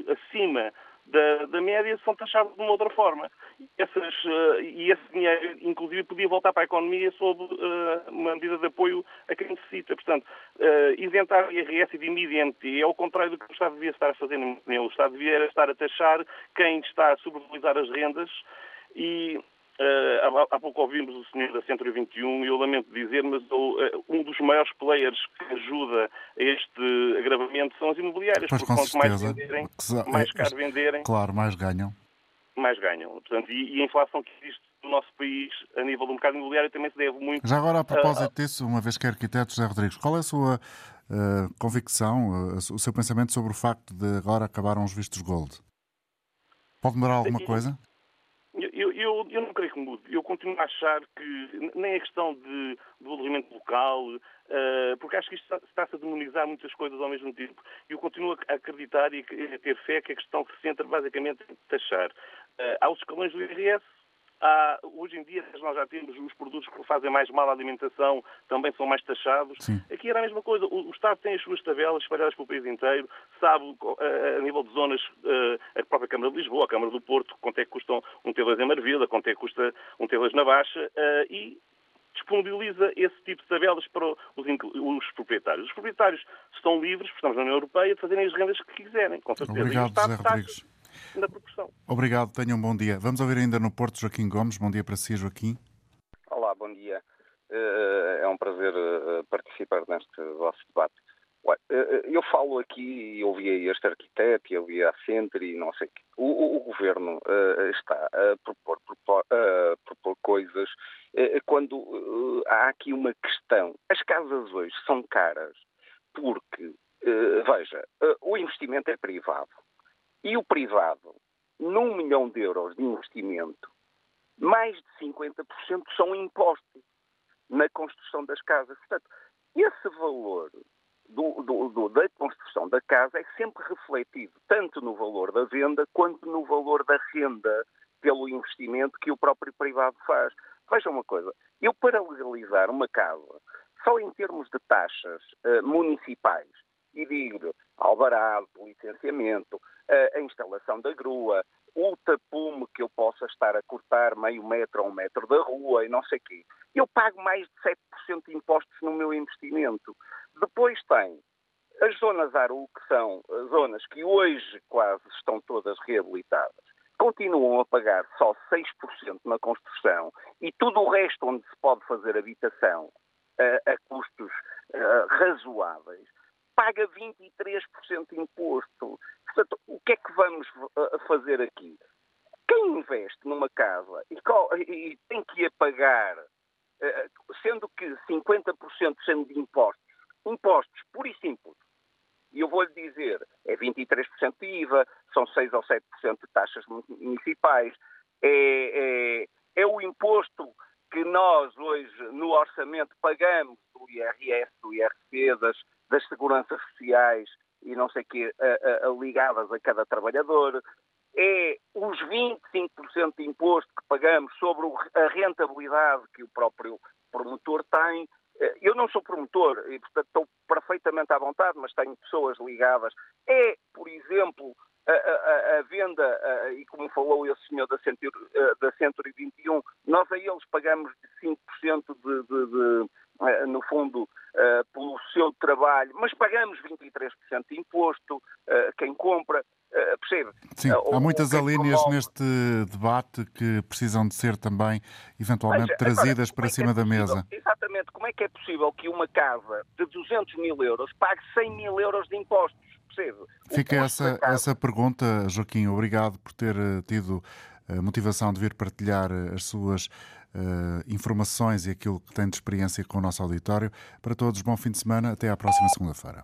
V: acima da, da média são taxados de uma outra forma. Essas, uh, e esse dinheiro, inclusive, podia voltar para a economia sob uh, uma medida de apoio a quem necessita. Portanto, uh, isentar IRS de imediato é o contrário do que o Estado devia estar a fazer. O Estado devia estar a taxar quem está a sobrevalorizar as rendas e Uh, há, pouco ouvimos o senhor da Centro 21 e eu lamento dizer, mas uh, um dos maiores players que ajuda a este agravamento são as imobiliárias,
A: pois,
V: porque quanto
A: certeza.
V: mais venderem, mais caro venderem,
A: claro, mais ganham.
V: Mais ganham. Portanto, e, e, a inflação que existe no nosso país a nível do mercado imobiliário também se deve muito.
A: Já agora, a propósito uh, disso, uma vez que é arquiteto, José Rodrigues, qual é a sua convicção, o seu pensamento sobre o facto de agora acabaram os vistos gold? Pode demorar alguma coisa?
V: Eu, eu, eu, não creio que mude. Eu continuo a achar que nem é questão de desenvolvimento local, uh, porque acho que isto está-se a demonizar muitas coisas ao mesmo tempo. Eu continuo a acreditar e a ter fé que a questão se centra basicamente em taxar. Uh, há os escalões do IRS, Há, hoje em dia nós já temos os produtos que fazem mais mal à alimentação, também são mais taxados.
A: Sim.
V: Aqui era a mesma coisa. O, o, Estado tem as suas tabelas espalhadas pelo país inteiro, sabe a, a nível de zonas, a própria Câmara de Lisboa, a Câmara do Porto, quanto é que custa um T2 em Marvila, quanto é que custa um T2 na Baixa, e disponibiliza esse tipo de tabelas para os, os, proprietários. Os proprietários estão livres, porque estamos na União Europeia, de fazerem as rendas que quiserem, com certeza.
A: Obrigado, José Rodrigues
V: na proporção.
A: Obrigado, tenham um bom dia. Vamos ouvir ainda no Porto Joaquim Gomes. Bom dia para si, Joaquim.
W: Olá, bom dia. Eh, é um prazer eh, participar neste vosso debate. Eh, eu falo aqui e ouvi este arquiteto e ouvi a Centre e não sei o quê. O, o, governo está a propor, propor, a propor coisas quando há aqui uma questão. As casas hoje são caras porque, veja, o investimento é privado e o privado, num milhão de euros de investimento, mais de 50% são impostos na construção das casas. Portanto, esse valor do, do, do, da construção da casa é sempre refletido tanto no valor da venda quanto no valor da renda pelo investimento que o próprio privado faz. Veja uma coisa, eu para legalizar uma casa, só em termos de taxas uh, municipais, e digo alvarado, licenciamento, a instalação da grua, o tapume que eu possa estar a cortar meio metro ou um metro da rua e não sei o quê. Eu pago mais de 7% de impostos no meu investimento. Depois tem as zonas ARU, que são zonas que hoje quase estão todas reabilitadas, continuam a pagar só 6% na construção e tudo o resto onde se pode fazer habitação a, a custos a, razoáveis, paga 23% de imposto. Portanto, o que é que vamos uh, fazer aqui? Quem investe numa casa e, tem que a pagar, uh, sendo que 50% sendo de impostos, impostos pura e simples, e eu vou-lhe dizer, é 23% de IVA, são 6 ou 7% de taxas municipais, é, é, é o imposto que nós hoje no orçamento pagamos do IRS, do IRC, das, das seguranças sociais e não sei o quê, a, a, ligadas a cada trabalhador, é os 25% de imposto que pagamos sobre a rentabilidade que o próprio promotor tem. Eh, eu não sou promotor e, portanto, estou perfeitamente à vontade, mas tenho pessoas ligadas. É, por exemplo, a, a, a venda, e como falou esse senhor da, Centur, eh, da Century 21, nós a eles pagamos 5% de, de, de, eh, no fundo, uh, pelo seu trabalho, mas pagamos 23% de imposto, uh, quem compra, uh, percebe?
A: Sim, há muitas alíneas promove... neste debate que precisam de ser também, eventualmente, mas, trazidas agora, para é cima é da mesa.
W: Exatamente, como é que é possível que uma casa de 200 mil euros pague 100 mil euros de impostos? Percebe?
A: Fica essa, essa pergunta, Joaquim, obrigado por ter tido a motivação de vir partilhar as suas uh, informações e aquilo que tem de experiência com o nosso auditório. Para todos, bom fim de semana. Até à próxima segunda-feira.